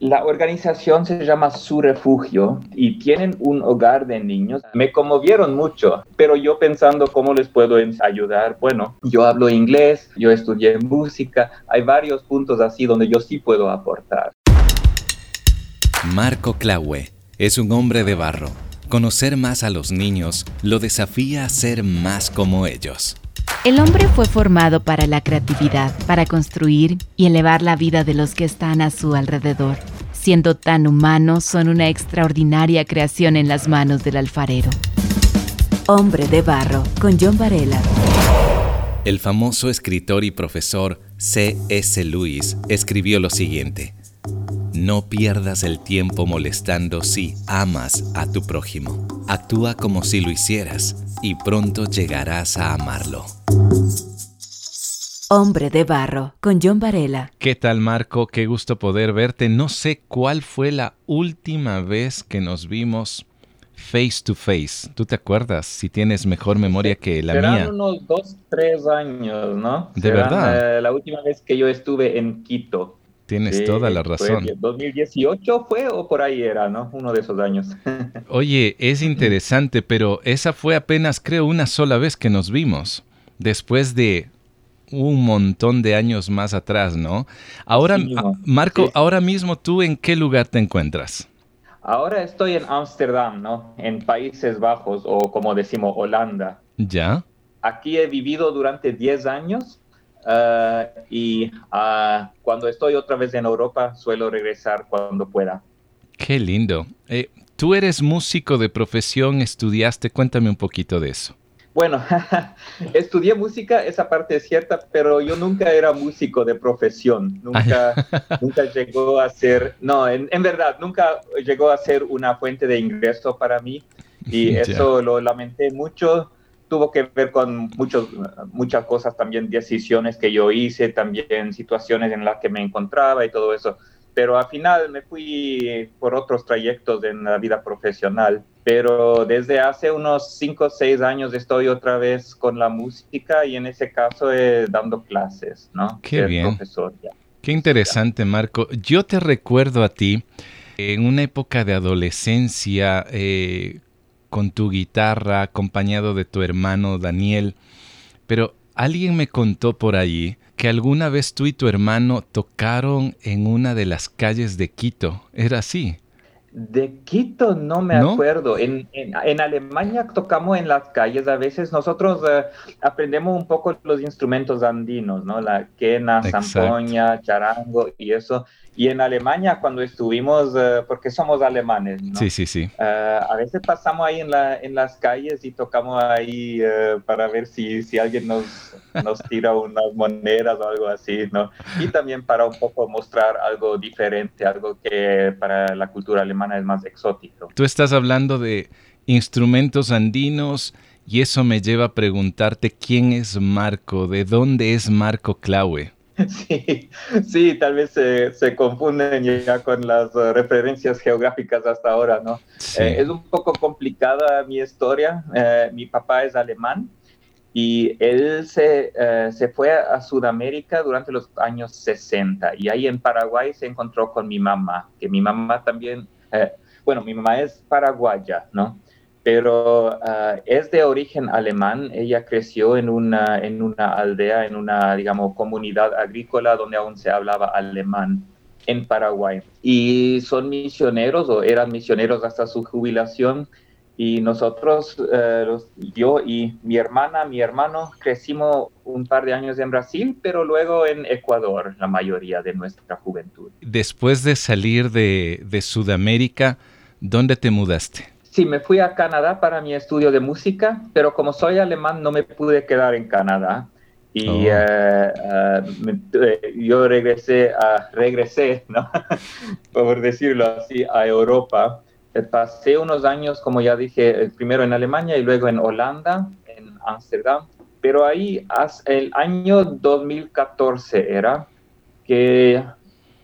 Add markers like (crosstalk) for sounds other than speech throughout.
La organización se llama Su Refugio y tienen un hogar de niños. Me conmovieron mucho, pero yo pensando cómo les puedo ayudar, bueno, yo hablo inglés, yo estudié música, hay varios puntos así donde yo sí puedo aportar. Marco Claue es un hombre de barro. Conocer más a los niños lo desafía a ser más como ellos. El hombre fue formado para la creatividad, para construir y elevar la vida de los que están a su alrededor. Siendo tan humanos, son una extraordinaria creación en las manos del alfarero. Hombre de Barro, con John Varela. El famoso escritor y profesor C.S. Lewis escribió lo siguiente. No pierdas el tiempo molestando si amas a tu prójimo. Actúa como si lo hicieras y pronto llegarás a amarlo. Hombre de Barro, con John Varela. ¿Qué tal Marco? Qué gusto poder verte. No sé cuál fue la última vez que nos vimos face to face. ¿Tú te acuerdas? Si tienes mejor memoria que la mía. unos dos, tres años, ¿no? De verdad. Eh, la última vez que yo estuve en Quito. Tienes toda la razón. 2018 fue o por ahí era, ¿no? Uno de esos años. (laughs) Oye, es interesante, pero esa fue apenas, creo, una sola vez que nos vimos. Después de un montón de años más atrás, ¿no? Ahora, Marco, ahora mismo tú en qué lugar te encuentras? Ahora estoy en Ámsterdam, ¿no? En Países Bajos o como decimos, Holanda. ¿Ya? Aquí he vivido durante 10 años Ah, y ah, cuando estoy otra vez en Europa, suelo regresar cuando pueda. Qué lindo. Eh, Tú eres músico de profesión, estudiaste, cuéntame un poquito de eso. Bueno, (laughs) estudié música, esa parte es cierta, pero yo nunca era músico de profesión. Nunca, (laughs) nunca llegó a ser, no, en, en, verdad, nunca llegó a ser una fuente de ingreso para mí. Y (laughs) eso lo lamenté mucho tuvo que ver con muchos, muchas cosas, también decisiones que yo hice, también situaciones en las que me encontraba y todo eso. Pero al final me fui por otros trayectos en la vida profesional. Pero desde hace unos 5 o 6 años estoy otra vez con la música y en ese caso eh, dando clases, ¿no? Qué bien. Qué interesante, Marco. Yo te recuerdo a ti en una época de adolescencia, eh, con tu guitarra acompañado de tu hermano Daniel, pero alguien me contó por allí que alguna vez tú y tu hermano tocaron en una de las calles de Quito. ¿Era así? De Quito no me acuerdo. En, en, Alemania tocamos en las calles. A veces nosotros eh, aprendemos un poco los instrumentos andinos, ¿no? La quena, zampoña, charango y eso. Y en Alemania, cuando estuvimos, eh, porque somos alemanes, ¿no? Sí, sí, sí. Eh, a veces pasamos ahí en, la, en las calles y tocamos ahí eh, para ver si, si alguien nos, nos tira unas monedas o algo así, ¿no? Y también para un poco mostrar algo diferente, algo que para la cultura alemana es más exótico. Tú estás hablando de instrumentos andinos y eso me lleva a preguntarte quién es Marco, de dónde es Marco Claue. (laughs) Sí, sí, tal vez se, confunden ya con las uh, referencias geográficas hasta ahora, ¿no? Eh, es un poco complicada mi historia. Eh, mi papá es alemán y él se, eh, se, fue a Sudamérica durante los años 60 y ahí en Paraguay se encontró con mi mamá, que mi mamá también, bueno, mi mamá es paraguaya, ¿no? Pero ah, es de origen alemán. Ella creció en una, en una aldea, en una, digamos, comunidad agrícola donde aún se hablaba alemán en Paraguay. Y son misioneros o eran misioneros hasta su jubilación. Y nosotros, eh, yo y mi hermana, mi hermano, crecimos un par de años en Brasil, pero luego en Ecuador, la mayoría de nuestra juventud. Después de salir de, de Sudamérica, ¿dónde te mudaste? Sí, me fui a Canadá para mi estudio de música, pero como soy alemán no me pude quedar en Canadá. Y oh. eh, eh, eh, yo regresé, a, regresé ¿no? (laughs) por decirlo así, a Europa. Pasé unos años, como ya dije, primero en Alemania y luego en Holanda, en Ámsterdam. Pero ahí, el año 2014 era, que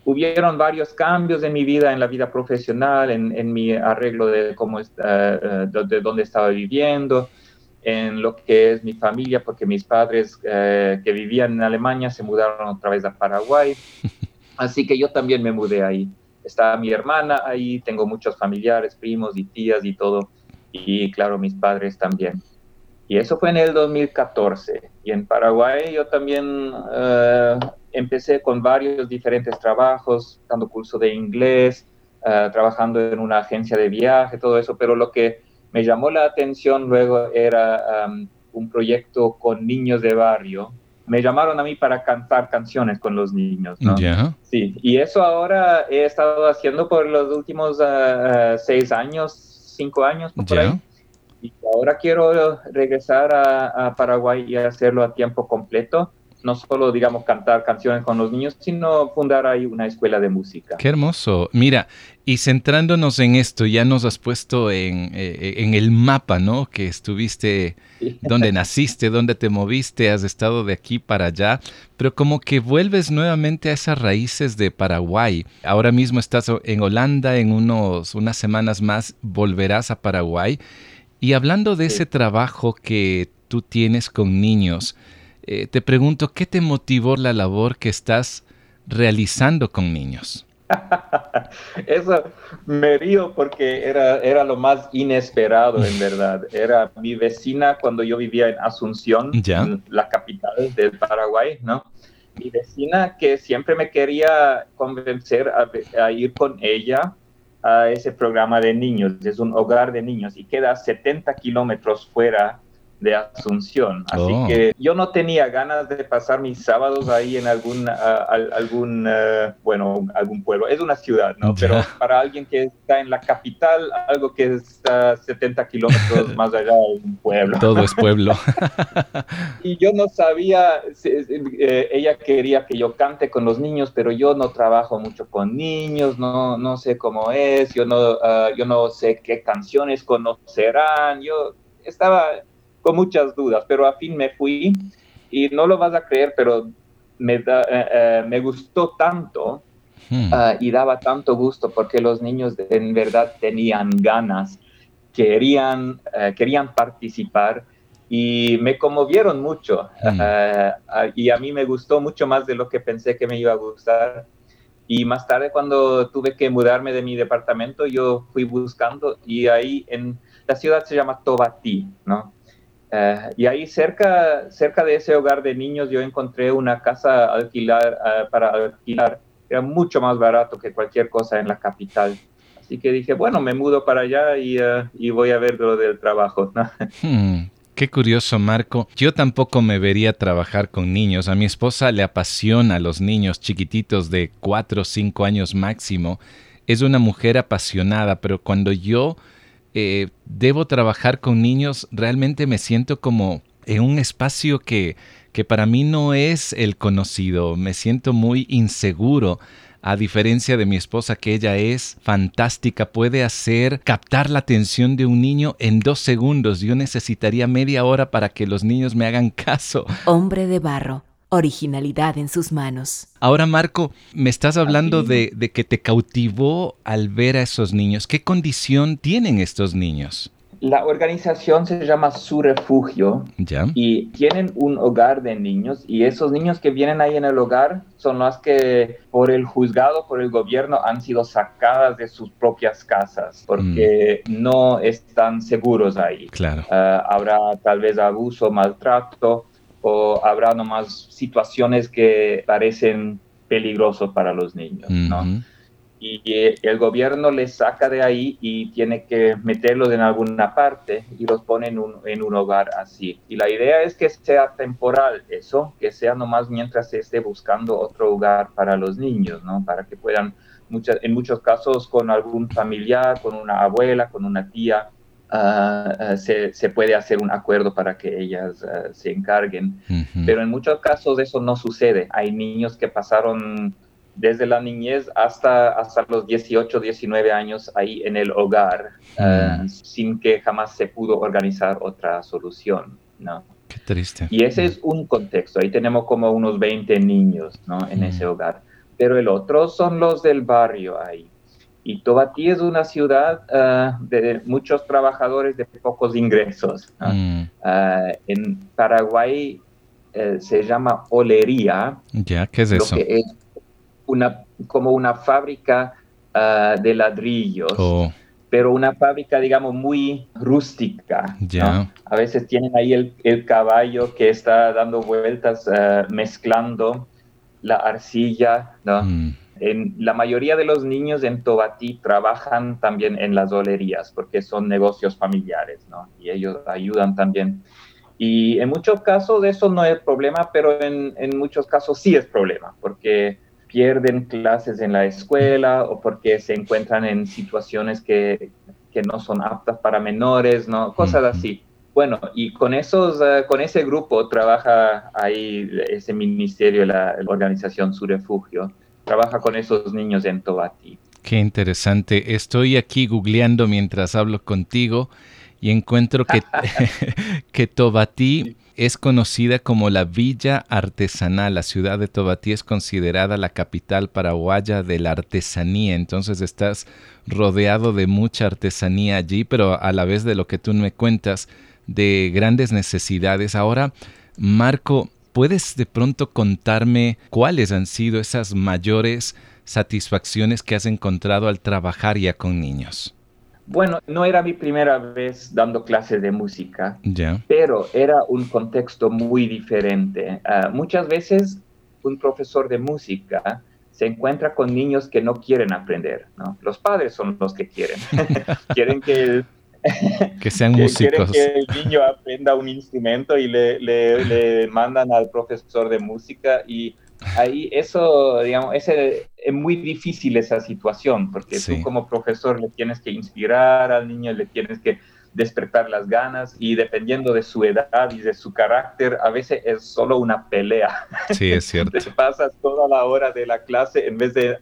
hubieron varios cambios en mi vida, en la vida profesional, en, mi arreglo de cómo está, eh, de, dónde estaba viviendo, en lo que es mi familia, porque mis padres eh, que vivían en Alemania se mudaron otra vez a Paraguay. (laughs) Así que yo también me mudé ahí. está mi hermana ahí, tengo muchos familiares, primos y tías y todo, y claro, mis padres también. Y eso fue en el 2014. Y en Paraguay yo también eh, empecé con varios diferentes trabajos, dando curso de inglés, eh, trabajando en una agencia de viaje, todo eso, pero lo que me llamó la atención luego era um, un proyecto con niños de barrio. Me llamaron a mí para cantar canciones con los niños, ¿no? Sí, y eso ahora he estado haciendo por los últimos uh, uh, seis años, cinco años, por ahí. Y ahora quiero regresar a, a Paraguay y hacerlo a tiempo completo no solo, digamos, cantar canciones con los niños, sino fundar ahí una escuela de música. Qué hermoso. Mira, y centrándonos en esto, ya nos has puesto en, eh, en el mapa, ¿no? Que estuviste, donde (laughs) naciste, donde te moviste, has estado de aquí para allá, pero como que vuelves nuevamente a esas raíces de Paraguay. Ahora mismo estás en Holanda, en unos, unas semanas más volverás a Paraguay. Y hablando de ese trabajo que tú tienes con niños, eh, te pregunto, ¿qué te motivó la labor que estás realizando con niños? (laughs) Eso me río porque era, era lo más inesperado, en (laughs) verdad. Era mi vecina cuando yo vivía en Asunción, la capital del Paraguay, ¿no? Mi vecina que siempre me quería convencer a, a, ir con ella a ese programa de niños. Es un hogar de niños y queda 70 kilómetros fuera de Asunción. Así oh. que yo no tenía ganas de pasar mis sábados ahí en algún, algún bueno, algún pueblo. Es una ciudad, ¿no? Pero para alguien que está en la capital, algo que está 70 kilómetros (laughs) más allá de un pueblo. Todo es pueblo. (laughs) y yo no sabía, eh, ella quería que yo cante con los niños, pero yo no trabajo mucho con niños, no, no sé cómo es, yo no, ah, yo no sé qué canciones conocerán, yo estaba con muchas dudas, pero a fin me fui y no lo vas a creer, pero me, eh, eh, me gustó tanto hmm. ah, y daba tanto gusto porque los niños en verdad tenían ganas, querían, eh, querían participar y me conmovieron mucho hmm. ah, y a mí me gustó mucho más de lo que pensé que me iba a gustar. Y más tarde cuando tuve que mudarme de mi departamento, yo fui buscando y ahí en la ciudad se llama Tobatí, ¿no? Eh, y ahí cerca, cerca de ese hogar de niños yo encontré una casa alquilar, eh, para alquilar. Era mucho más barato que cualquier cosa en la capital. Así que dije, bueno, me mudo para allá y, eh, y voy a ver lo del trabajo. (laughs) Hmm, qué curioso, Marco. Yo tampoco me vería trabajar con niños. A mi esposa le apasiona los niños chiquititos de 4 o 5 años máximo. Es una mujer apasionada, pero cuando yo eh, debo trabajar con niños, realmente me siento como en un espacio que, que para mí no es el conocido. Me siento muy inseguro a diferencia de mi esposa que ella es fantástica, puede hacer captar la atención de un niño en dos segundos. Yo necesitaría media hora para que los niños me hagan (laughs) caso. Hombre de barro originalidad en sus manos. Ahora, Marco, me estás hablando de, que te cautivó al ver a esos niños. ¿Qué condición tienen estos niños? La organización se llama Su Refugio y tienen un hogar de niños y esos niños que vienen ahí en el hogar son los que por el juzgado, por el gobierno han sido sacadas de sus propias casas porque mm. no están seguros ahí. Claro. Ah, habrá tal vez abuso, maltrato o habrá nomás situaciones que parecen peligrosos para los niños, ¿no? Y el gobierno les saca de ahí y tiene que meterlos en alguna parte y los pone en un, en un hogar así. Y la idea es que sea temporal eso, que sea nomás mientras se esté buscando otro hogar para los niños, ¿no? Para que puedan, muchas, en muchos casos con algún familiar, con una abuela, con una tía, Ah, ah, se, se, puede hacer un acuerdo para que ellas ah, se encarguen. Pero en muchos casos eso no sucede. Hay niños que pasaron desde la niñez hasta, hasta los 18, 19 años ahí en el hogar, mm. sin que jamás se pudo organizar otra solución. ¿no? Qué triste. Y ese es un contexto. Ahí tenemos como unos 20 niños ¿no? en mm. ese hogar. Pero el otro son los del barrio ahí. Y Tobatí es una ciudad ah, de muchos trabajadores de pocos ingresos. Mm. Ah, en Paraguay eh, se llama olería. Ya, ¿qué es eso? Que es una, como una fábrica ah, de ladrillos. Oh. Pero una fábrica, digamos, muy rústica. Ya. A veces tienen ahí el, caballo que está dando vueltas, mezclando la arcilla, ¿no? Mm. En, la mayoría de los niños en Tobatí trabajan también en las olerías porque son negocios familiares, ¿no? Y ellos ayudan también. Y en muchos casos eso no es problema, pero en, en muchos casos sí es problema, porque pierden clases en la escuela o porque se encuentran en situaciones que, que no son aptas para menores, ¿no? Cosas así. Bueno, y con, esos, eh, con ese grupo trabaja ahí ese ministerio, la, la organización Su Refugio, trabaja con esos niños en Tobati. Qué interesante. Estoy aquí googleando mientras hablo contigo y encuentro que, (laughs) que Tobatí es conocida como la Villa Artesanal. La ciudad de Tobatí es considerada la capital paraguaya de la artesanía. Entonces estás rodeado de mucha artesanía allí, pero a la vez de lo que tú me cuentas, de grandes necesidades. Ahora, Marco, ¿puedes de pronto contarme cuáles han sido esas mayores satisfacciones que has encontrado al trabajar ya con niños? Bueno, no era mi primera vez dando clases de música, pero era un contexto muy diferente. Ah, muchas veces un profesor de música se encuentra con niños que no quieren aprender, ¿no? Los padres son los que quieren. (laughs) quieren que (laughs) que sean músicos. que el niño aprenda un instrumento y le, le, mandan al profesor de música y ahí eso, digamos, es, es muy difícil esa situación, porque tú como profesor le tienes que inspirar al niño, le tienes que despertar las ganas y dependiendo de su edad y de su carácter, a veces es solo una pelea. Sí, es (laughs) cierto. te pasas toda la hora de la clase, en vez de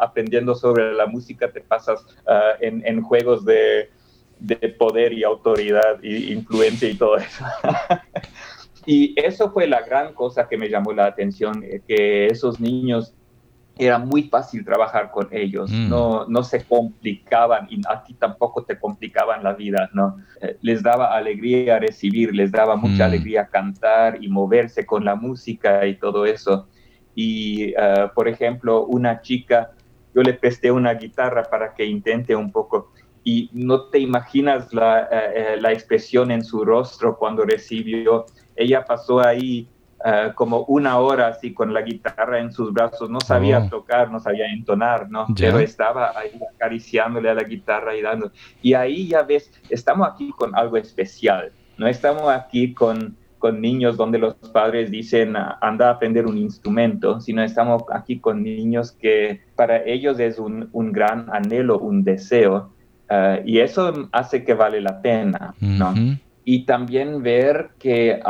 aprendiendo sobre la música, te pasas ah, en, en, juegos de, de poder y autoridad y influencia y todo eso. (laughs) y eso fue la gran cosa que me llamó la atención, eh, que esos niños era muy fácil trabajar con ellos, mm. no, no se complicaban y a ti tampoco te complicaban la vida, ¿no? Eh, les daba alegría recibir, les daba mucha mm. alegría cantar y moverse con la música y todo eso. Y, eh, por ejemplo, una chica, yo le presté una guitarra para que intente un poco y no te imaginas la, eh, eh, la, expresión en su rostro cuando recibió. Ella pasó ahí eh, como una hora así con la guitarra en sus brazos, no sabía oh. tocar, no sabía entonar, ¿no? Pero estaba ahí acariciándole a la guitarra y dando. Y ahí ya ves, estamos aquí con algo especial, no estamos aquí con, con niños donde los padres dicen anda a aprender un instrumento, sino estamos aquí con niños que para ellos es un, un gran anhelo, un deseo eh, y eso hace que vale la pena, ¿no? Y también ver que,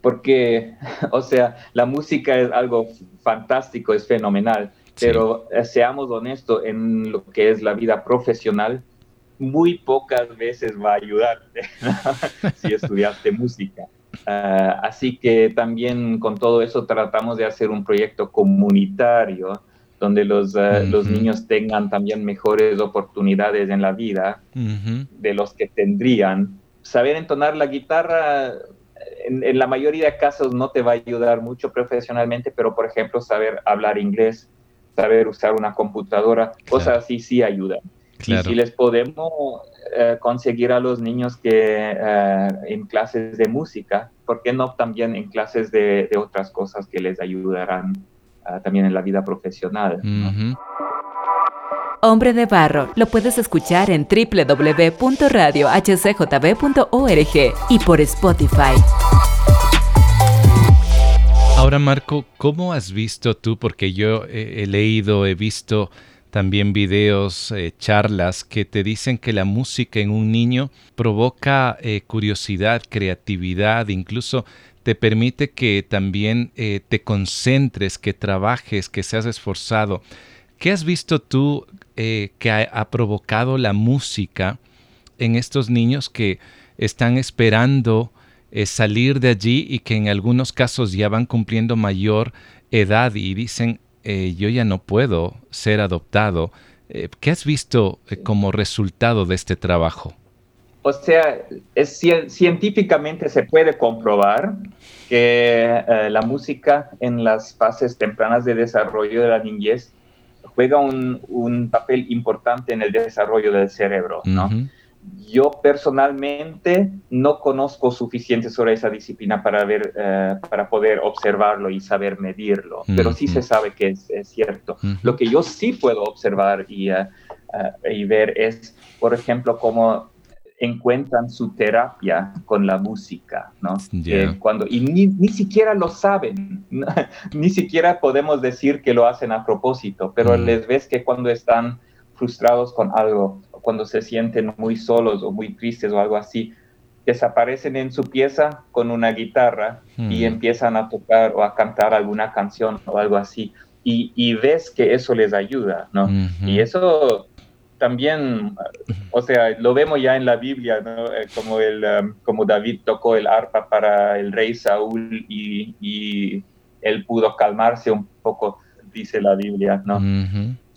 porque, (laughs) o sea, la música es algo fantástico, es fenomenal, pero eh, seamos honestos, en lo que es la vida profesional, muy pocas veces va a ayudarte (laughs) si estudiaste música. Eh, así que también con todo eso tratamos de hacer un proyecto comunitario donde los, eh, los niños tengan también mejores oportunidades en la vida de los que tendrían. Saber entonar la guitarra en, la mayoría de casos no te va a ayudar mucho profesionalmente, pero por ejemplo saber hablar inglés, saber usar una computadora, cosas así sí ayudan. Y si les podemos eh, conseguir a los niños que eh, en clases de música, ¿por qué no también en clases de, de otras cosas que les ayudarán Ah, también en la vida profesional. Hombre de Barro lo puedes escuchar en www.radiohcjb.org y por Spotify. Ahora Marco, ¿cómo has visto tú? Porque yo he, leído, he visto también videos, eh, charlas que te dicen que la música en un niño provoca eh, curiosidad, creatividad, incluso te permite que también eh, te concentres, que trabajes, que seas esforzado. ¿Qué has visto tú eh, que ha, provocado la música en estos niños que están esperando eh, salir de allí y que en algunos casos ya van cumpliendo mayor edad y dicen, yo ya no puedo ser adoptado? ¿Qué has visto como resultado de este trabajo? O sea, es, científicamente se puede comprobar que eh, la música en las fases tempranas de desarrollo de la niñez juega un, papel importante en el desarrollo del cerebro, ¿no? Yo personalmente no conozco suficiente sobre esa disciplina para ver, eh, para poder observarlo y saber medirlo, pero sí se sabe que es, cierto. Lo que yo sí puedo observar y, eh, eh, y ver es, por ejemplo, cómo encuentran su terapia con la música, ¿no? cuando, y ni, ni, siquiera lo saben, (laughs) ni siquiera podemos decir que lo hacen a propósito, pero mm. les ves que cuando están frustrados con algo, cuando se sienten muy solos o muy tristes o algo así, desaparecen en su pieza con una guitarra y mm. empiezan a tocar o a cantar alguna canción o algo así. Y, y ves que eso les ayuda, ¿no? Y eso también, o sea, lo vemos ya en la Biblia, ¿no? Eh, como, el, um, como David tocó el arpa para el rey Saúl y, él pudo calmarse un poco, dice la Biblia, ¿no?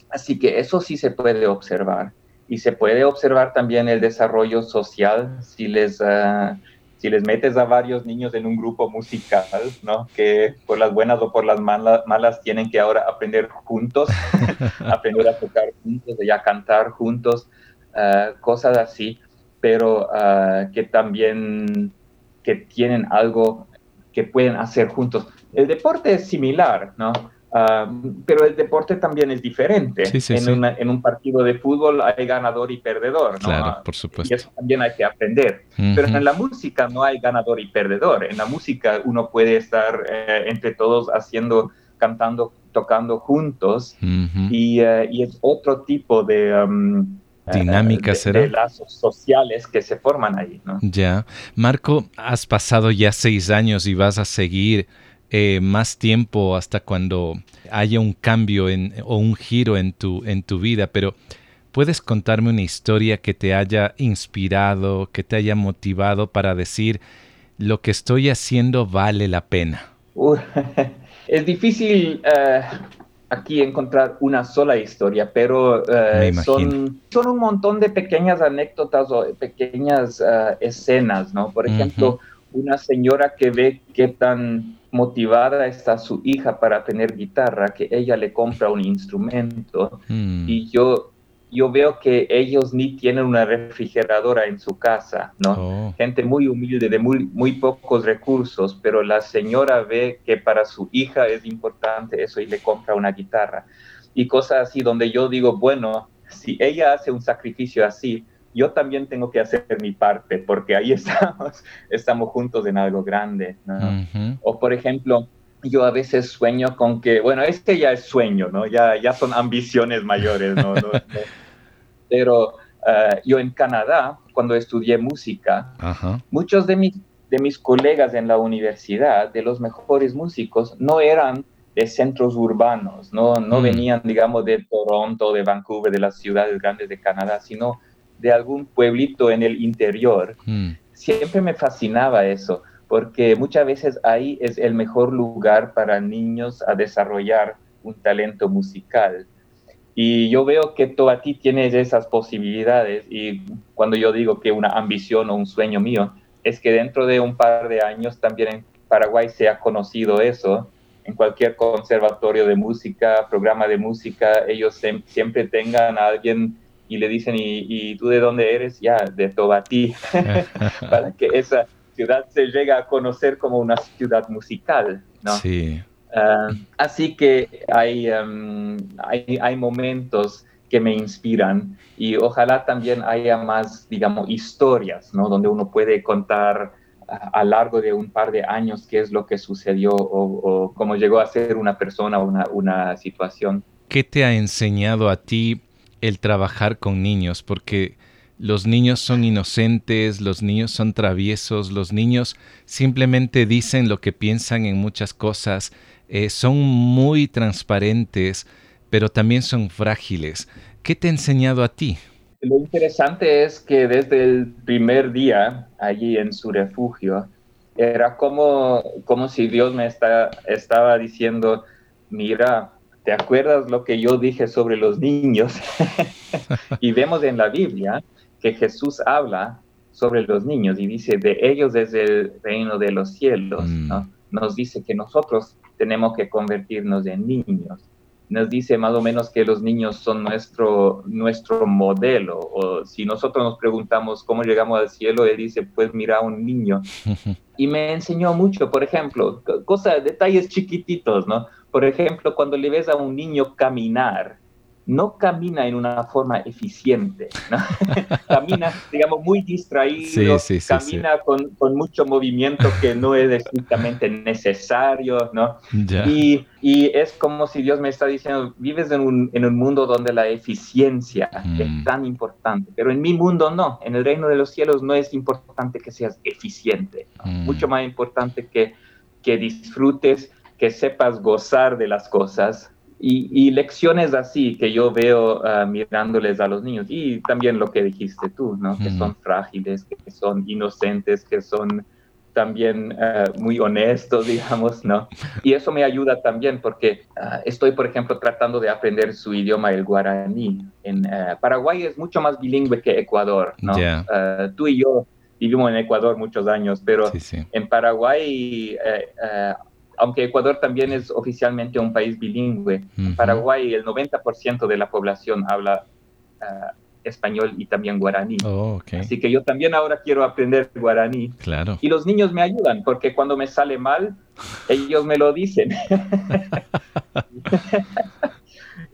Así que eso sí se puede observar. Y se puede observar también el desarrollo social si les... Uh, si les metes a varios niños en un grupo musical, ¿no? Que por las buenas o por las malas, malas tienen que ahora aprender juntos, (laughs) aprender a tocar juntos, y a cantar juntos, uh, cosas así, pero uh, que también que tienen algo que pueden hacer juntos. El deporte es similar, ¿no? Ah, pero el deporte también es diferente. en, un partido de fútbol hay ganador y perdedor, ¿no? Claro, por supuesto. Y eso también hay que aprender. Pero en la música no hay ganador y perdedor. En la música uno puede estar eh, entre todos haciendo, cantando, tocando juntos y, eh, y, es otro tipo de... Um, dinámicas de, de, lazos sociales que se forman ahí. ¿no? Ya. Marco, has pasado ya seis años y vas a seguir eh, más tiempo hasta cuando haya un cambio en, o un giro en tu, en tu vida, pero ¿puedes contarme una historia que te haya inspirado, que te haya motivado para decir lo que estoy haciendo vale la pena? (laughs) es difícil eh, aquí encontrar una sola historia, pero eh, son, son, un montón de pequeñas anécdotas o pequeñas escenas, ¿no? Por ejemplo, una señora que ve qué tan motivada está su hija para tener guitarra, que ella le compra un instrumento hmm. y yo, yo veo que ellos ni tienen una refrigeradora en su casa, ¿no? Oh. Gente muy humilde, de muy, muy pocos recursos, pero la señora ve que para su hija es importante eso y le compra una guitarra. Y cosas así donde yo digo, bueno, si ella hace un sacrificio así, yo también tengo que hacer mi parte, porque ahí (laughs) estamos, estamos juntos en algo grande. O por ejemplo, yo a veces sueño con que, bueno, este ya es sueño, ¿no? Ya, ya son ambiciones mayores, ¿no? (laughs) Pero eh, yo en Canadá, cuando estudié música, muchos de mis, de mis colegas en la universidad, de los mejores músicos, no eran de centros urbanos, no, no mm. venían, digamos, de Toronto, de Vancouver, de las ciudades grandes de Canadá, sino de algún pueblito en el interior. Hmm. Siempre me fascinaba eso, porque muchas veces ahí es el mejor lugar para niños a desarrollar un talento musical. Y yo veo que tú a ti tienes esas posibilidades y cuando yo digo que una ambición o un sueño mío es que dentro de un par de años también en Paraguay se ha conocido eso. En cualquier conservatorio de música, programa de música, ellos siempre tengan a alguien y le dicen, ¿y, tú de dónde eres? Ya, de Tobatí, (laughs) para que esa ciudad se llegue a conocer como una ciudad musical, ¿no? Sí. Ah, así que hay, um, hay, hay, momentos que me inspiran y ojalá también haya más, digamos, historias, ¿no? Donde uno puede contar a, lo largo de un par de años qué es lo que sucedió o, cómo llegó a ser una persona o una, una situación. ¿Qué te ha enseñado a ti el trabajar con niños, porque los niños son inocentes, los niños son traviesos, los niños simplemente dicen lo que piensan en muchas cosas, eh, son muy transparentes, pero también son frágiles. ¿Qué te ha enseñado a ti? Lo interesante es que desde el primer día allí en su refugio, era como, como si Dios me está, estaba diciendo, mira, ¿te acuerdas lo que yo dije sobre los niños? (laughs) y vemos en la Biblia que Jesús habla sobre los niños y dice, de ellos es el reino de los cielos, mm. ¿no? Nos dice que nosotros tenemos que convertirnos en niños. nos dice más o menos que los niños son nuestro, nuestro modelo. O si nosotros nos preguntamos cómo llegamos al cielo, él dice, pues mira a un niño. (laughs) Y me enseñó mucho, por ejemplo, cosas, detalles chiquititos, ¿no? Por ejemplo, cuando le ves a un niño caminar, no camina en una forma eficiente, (laughs) camina, digamos, muy distraído, camina con, con, mucho movimiento que no es estrictamente necesario, ¿no? Y, y, es como si Dios me está diciendo, vives en un, en un mundo donde la eficiencia es mm. tan importante, pero en mi mundo no, en el reino de los cielos no es importante que seas eficiente, mm. mucho más importante que, que disfrutes, que sepas gozar de las cosas, y, lecciones así que yo veo ah, mirándoles a los niños y también lo que dijiste tú, ¿no? Que son frágiles, que son inocentes, que son también ah, muy honestos, (laughs) digamos, ¿no? Y eso me ayuda también porque ah, estoy, por ejemplo, tratando de aprender su idioma, el guaraní. En Paraguay es mucho más bilingüe que Ecuador, ¿no? tú y yo vivimos en Ecuador muchos años, pero en Paraguay eh, aunque Ecuador también es oficialmente un país bilingüe, en Paraguay el 90% de la población habla ah, español y también guaraní. Oh, Así que yo también ahora quiero aprender guaraní. Claro. Y los niños me ayudan porque cuando me sale mal, ellos me lo dicen. (laughs) (laughs)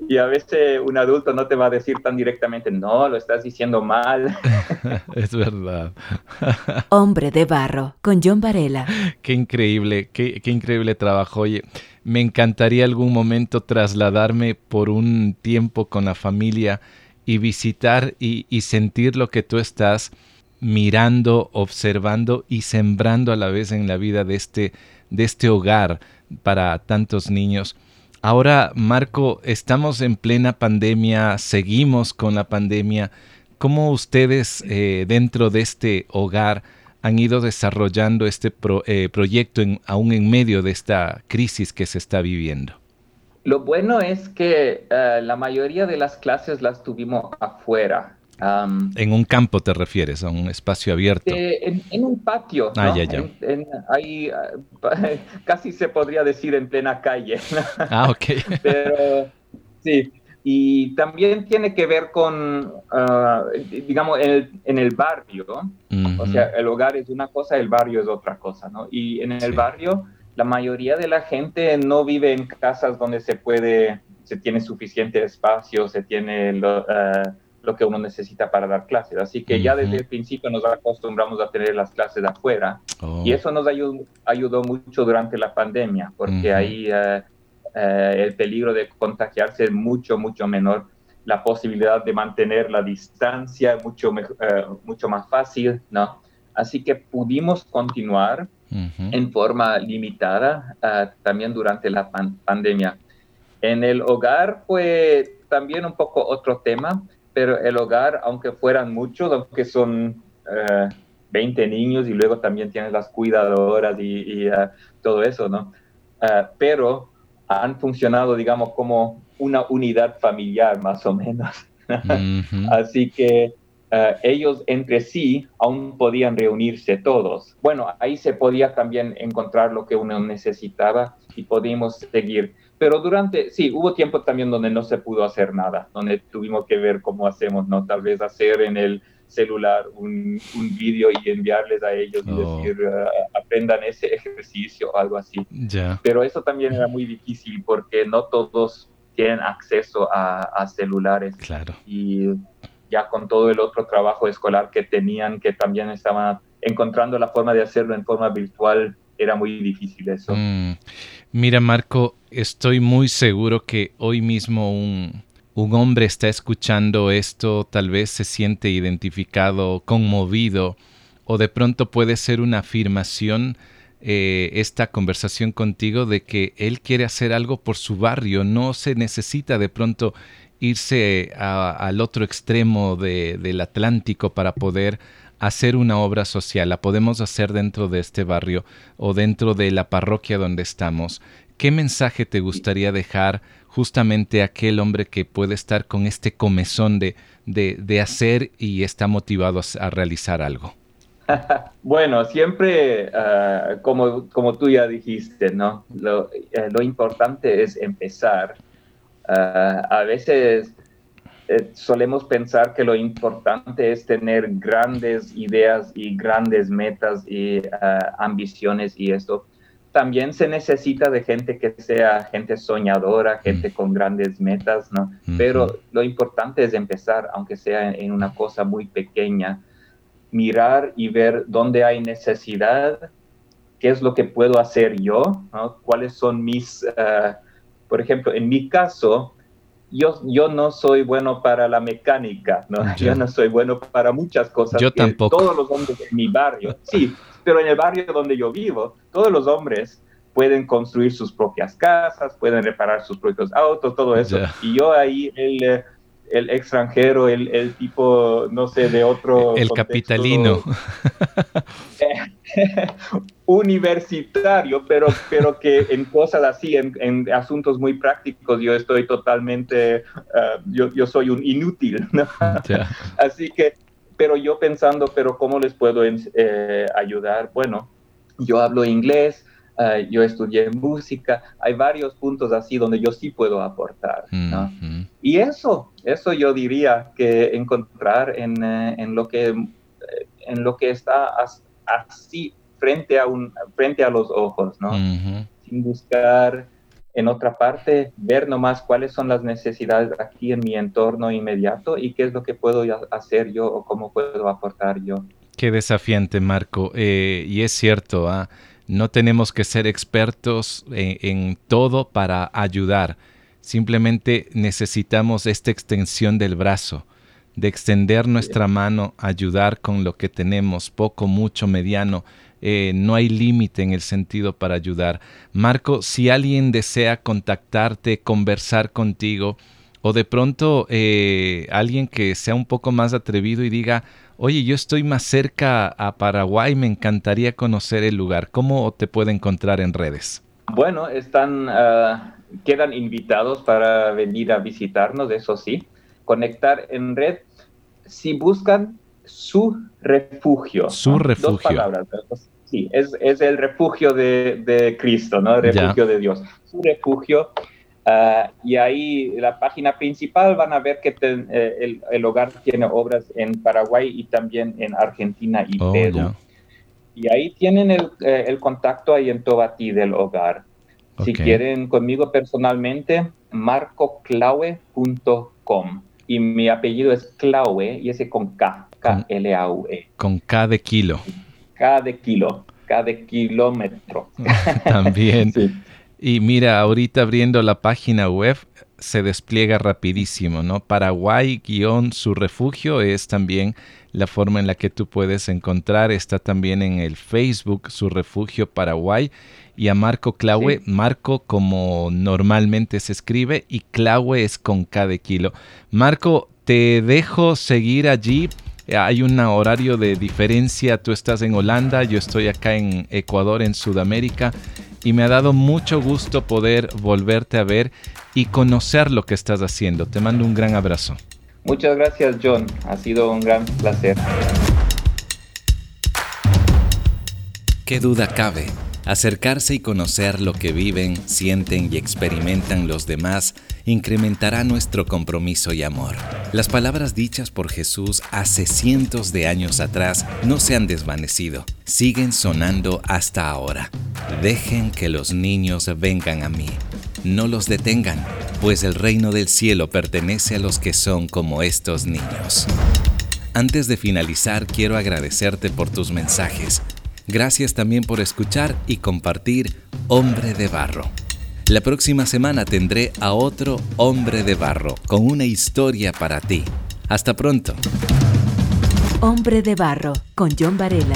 Y a veces un adulto no te va a decir tan directamente, no, lo estás diciendo mal. (laughs) es verdad. (laughs) Hombre de barro, con John Varela. (laughs) Qué increíble, qué, increíble trabajo. Oye, me encantaría algún momento trasladarme por un tiempo con la familia y visitar y, y sentir lo que tú estás mirando, observando y sembrando a la vez en la vida de este, de este hogar para tantos niños. Ahora, Marco, estamos en plena pandemia, seguimos con la pandemia. ¿Cómo ustedes eh, dentro de este hogar han ido desarrollando este eh, proyecto aún en medio de esta crisis que se está viviendo? Lo bueno es que eh, la mayoría de las clases las tuvimos afuera en un campo te refieres, a un espacio abierto. en, un patio. Ah, ya, ya. ahí (laughs) casi se podría decir en plena calle. Ah, ok. (laughs) Pero sí, y también tiene que ver con, ah, digamos, en el, barrio. O sea, el hogar es una cosa, el barrio es otra cosa, ¿no? Y en el barrio, la mayoría de la gente no vive en casas donde se puede, se tiene suficiente espacio, se tiene... Lo, ah, lo que uno necesita para dar clases. Así que ya desde el principio nos acostumbramos a tener las clases afuera oh. y eso nos ayudó, ayudó, mucho durante la pandemia porque ahí eh, eh, el peligro de contagiarse es mucho, mucho menor. La posibilidad de mantener la distancia mucho, eh, mucho más fácil, ¿no? Así que pudimos continuar en forma limitada también durante la pandemia. En el hogar fue también un poco otro tema pero el hogar, aunque fueran muchos, aunque son 20 eh, niños y luego también tienes las cuidadoras y, eh, todo eso, ¿no? Eh, pero han funcionado, digamos, como una unidad familiar más o menos. (laughs) Así que ellos entre sí aún podían reunirse todos. Bueno, ahí se podía también encontrar lo que uno necesitaba y podíamos seguir pero durante, sí, hubo tiempo también donde no se pudo hacer nada, donde tuvimos que ver cómo hacemos, ¿no? Tal vez hacer en el celular un, un vídeo y enviarles a ellos y oh. decir, ah, aprendan ese ejercicio o algo así. Pero eso también era muy difícil porque no todos tienen acceso a, a celulares. Claro. Y ya con todo el otro trabajo escolar que tenían, que también estaban encontrando la forma de hacerlo en forma virtual, era muy difícil eso. Mm. Mira, Marco, estoy muy seguro que hoy mismo un, hombre está escuchando esto, tal vez se siente identificado, conmovido, o de pronto puede ser una afirmación eh, esta conversación contigo de que él quiere hacer algo por su barrio, no se necesita de pronto irse al otro extremo del Atlántico para poder hacer una obra social, la podemos hacer dentro de este barrio o dentro de la parroquia donde estamos. ¿Qué mensaje te gustaría dejar justamente a aquel hombre que puede estar con este comezón de, de, hacer y está motivado a, realizar algo? (laughs) Bueno, siempre, ah, como, como tú ya dijiste, ¿no? Lo, eh, importante es empezar Ah, a veces eh, solemos pensar que lo importante es tener grandes ideas y grandes metas y ah, ambiciones y esto. También se necesita de gente que sea gente soñadora, gente mm. con grandes metas, ¿no? Pero lo importante es empezar, aunque sea en, una cosa muy pequeña, mirar y ver dónde hay necesidad, qué es lo que puedo hacer yo, ¿no? cuáles son mis, ah, por ejemplo, en mi caso, yo, yo no soy bueno para la mecánica, ¿no? Yo no soy bueno para muchas cosas. Yo tampoco. Todos los hombres en mi barrio, sí, pero en el barrio donde yo vivo, todos los hombres pueden construir sus propias casas, pueden reparar sus propios autos, todo eso. Y yo ahí, el, eh, el extranjero, el, el, tipo, no sé, de otro... El capitalino. (laughs) (laughs) universitario, pero, pero que en cosas así, en, en asuntos muy prácticos, yo estoy totalmente, uh, yo, yo, soy un inútil, ¿no? (laughs) Así que, pero yo pensando, pero ¿cómo les puedo eh, ayudar? Bueno, yo hablo inglés, uh, yo estudié música, hay varios puntos así donde yo sí puedo aportar, ¿no? Y eso, eso yo diría que encontrar en, eh, en lo que en lo que está así frente a, un, frente a los ojos, ¿no? Sin buscar en otra parte, ver nomás cuáles son las necesidades aquí en mi entorno inmediato y qué es lo que puedo hacer yo o cómo puedo aportar yo. Qué desafiante, Marco. Eh, y es cierto, ¿ah? no tenemos que ser expertos en, en todo para ayudar. Simplemente necesitamos esta extensión del brazo de extender nuestra mano, ayudar con lo que tenemos, poco, mucho, mediano. Eh, no hay límite en el sentido para ayudar. Marco, si alguien desea contactarte, conversar contigo, o de pronto eh, alguien que sea un poco más atrevido y diga, oye, yo estoy más cerca a Paraguay, me encantaría conocer el lugar, ¿cómo te puede encontrar en redes? Bueno, están, ah, quedan invitados para venir a visitarnos, eso sí conectar en red si buscan su refugio. Su refugio. Dos palabras. Sí, es, es el refugio de, de, Cristo, ¿no? El refugio de Dios. Su refugio. Uh, y ahí la página principal van a ver que eh, el, el, hogar tiene obras en Paraguay y también en Argentina y oh, Perú. Y ahí tienen el, eh, el, contacto ahí en Tobatí del hogar. Si quieren conmigo personalmente, marcoclaue.com y mi apellido es Klaue y ese con K, K-L-A-U-E. Con K de kilo. K de kilo, K de kilómetro. (laughs) También. Y mira, ahorita abriendo la página web se despliega rapidísimo, ¿no? Paraguay-su refugio es también la forma en la que tú puedes encontrar. Está también en el Facebook su refugio Paraguay y a Marco Claue, Marco como normalmente se escribe y Claue es con cada kilo. Marco, te dejo seguir allí. Hay un horario de diferencia, tú estás en Holanda, yo estoy acá en Ecuador, en Sudamérica, y me ha dado mucho gusto poder volverte a ver y conocer lo que estás haciendo. Te mando un gran abrazo. Muchas gracias, John. Ha sido un gran placer. ¿Qué duda cabe? Acercarse y conocer lo que viven, sienten y experimentan los demás incrementará nuestro compromiso y amor. Las palabras dichas por Jesús hace cientos de años atrás no se han desvanecido, siguen sonando hasta ahora. Dejen que los niños vengan a mí. No los detengan, pues el reino del cielo pertenece a los que son como estos niños. Antes de finalizar, quiero agradecerte por tus mensajes Gracias también por escuchar y compartir Hombre de Barro. La próxima semana tendré a otro Hombre de Barro con una historia para ti. Hasta pronto. Hombre de Barro con John Varela.